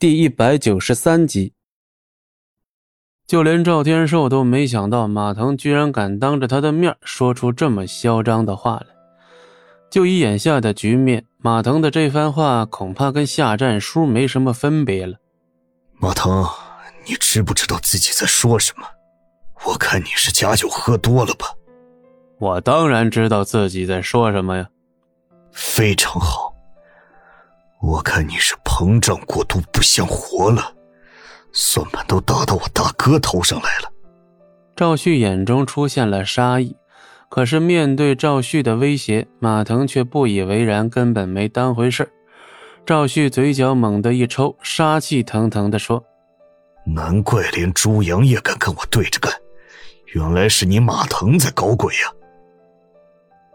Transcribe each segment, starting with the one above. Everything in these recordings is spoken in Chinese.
第一百九十三集。就连赵天寿都没想到马腾居然敢当着他的面说出这么嚣张的话来。就以眼下的局面，马腾的这番话恐怕跟下战书没什么分别了。马腾，你知不知道自己在说什么？我看你是假酒喝多了吧？我当然知道自己在说什么呀。非常好。我看你是膨胀过度，不想活了。算盘都打到我大哥头上来了。赵旭眼中出现了杀意，可是面对赵旭的威胁，马腾却不以为然，根本没当回事赵旭嘴角猛地一抽，杀气腾腾地说：“难怪连朱阳也敢跟我对着干，原来是你马腾在搞鬼呀！”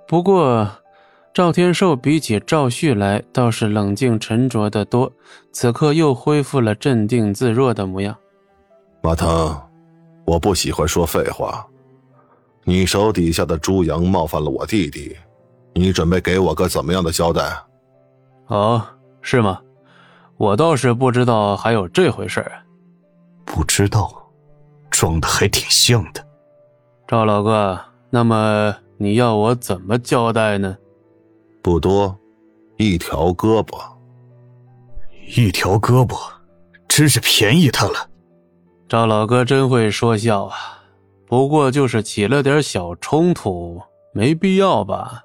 不过。赵天寿比起赵旭来，倒是冷静沉着的多。此刻又恢复了镇定自若的模样。马腾，我不喜欢说废话。你手底下的朱阳冒犯了我弟弟，你准备给我个怎么样的交代？哦，是吗？我倒是不知道还有这回事不知道，装的还挺像的。赵老哥，那么你要我怎么交代呢？不多，一条胳膊。一条胳膊，真是便宜他了。赵老哥真会说笑啊！不过就是起了点小冲突，没必要吧？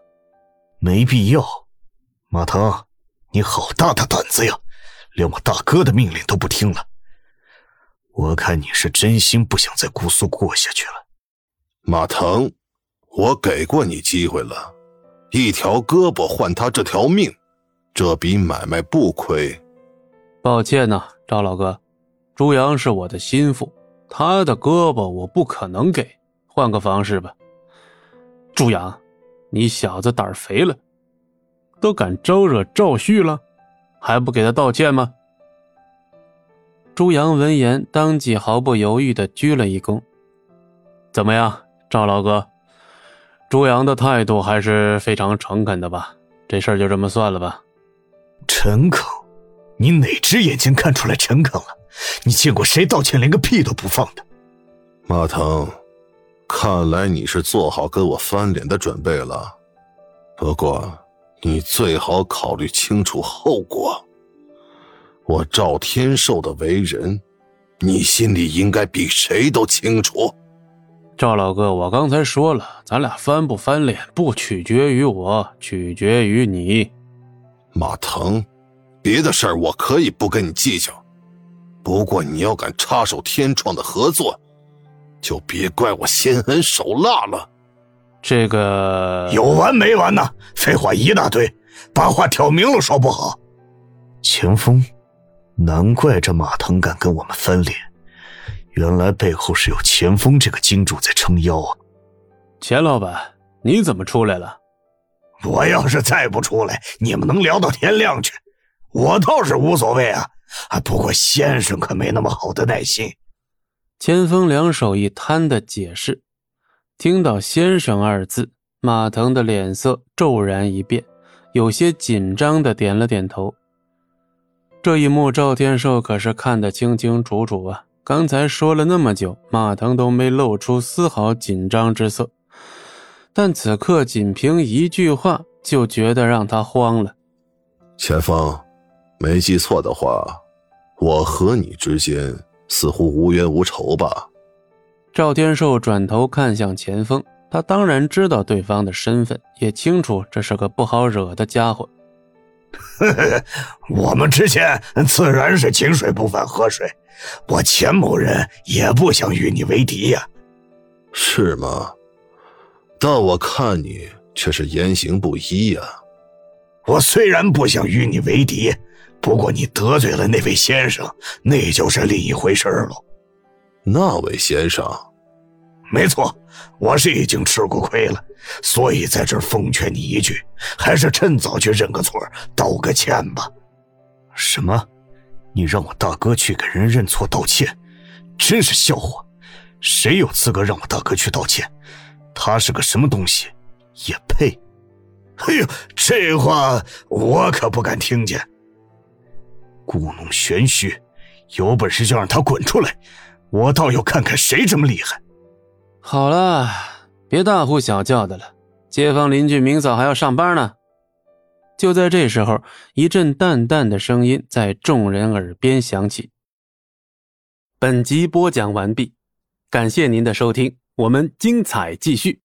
没必要。马腾，你好大的胆子呀，连我大哥的命令都不听了。我看你是真心不想在姑苏过下去了。马腾，我给过你机会了。一条胳膊换他这条命，这笔买卖不亏。抱歉呐，赵老哥，朱阳是我的心腹，他的胳膊我不可能给，换个方式吧。朱阳，你小子胆肥了，都敢招惹赵旭了，还不给他道歉吗？朱阳闻言，当即毫不犹豫的鞠了一躬。怎么样，赵老哥？朱阳的态度还是非常诚恳的吧？这事儿就这么算了吧。诚恳？你哪只眼睛看出来诚恳了？你见过谁道歉连个屁都不放的？马腾，看来你是做好跟我翻脸的准备了。不过，你最好考虑清楚后果。我赵天寿的为人，你心里应该比谁都清楚。赵老哥，我刚才说了，咱俩翻不翻脸不取决于我，取决于你。马腾，别的事儿我可以不跟你计较，不过你要敢插手天创的合作，就别怪我心狠手辣了。这个有完没完呢？废话一大堆，把话挑明了说不好。秦风，难怪这马腾敢跟我们翻脸。原来背后是有钱锋这个金主在撑腰啊！钱老板，你怎么出来了？我要是再不出来，你们能聊到天亮去，我倒是无所谓啊！啊，不过先生可没那么好的耐心。钱锋两手一摊的解释，听到“先生”二字，马腾的脸色骤然一变，有些紧张的点了点头。这一幕，赵天寿可是看得清清楚楚啊！刚才说了那么久，马腾都没露出丝毫紧张之色，但此刻仅凭一句话就觉得让他慌了。钱锋，没记错的话，我和你之间似乎无冤无仇吧？赵天寿转头看向钱锋，他当然知道对方的身份，也清楚这是个不好惹的家伙。我们之间自然是井水不犯河水。我钱某人也不想与你为敌呀，是吗？但我看你却是言行不一呀。我虽然不想与你为敌，不过你得罪了那位先生，那就是另一回事了。那位先生，没错，我是已经吃过亏了，所以在这儿奉劝你一句，还是趁早去认个错，道个歉吧。什么？你让我大哥去给人认错道歉，真是笑话！谁有资格让我大哥去道歉？他是个什么东西，也配？哎呦，这话我可不敢听见。故弄玄虚，有本事就让他滚出来，我倒要看看谁这么厉害。好了，别大呼小叫的了，街坊邻居明早还要上班呢。就在这时候，一阵淡淡的声音在众人耳边响起。本集播讲完毕，感谢您的收听，我们精彩继续。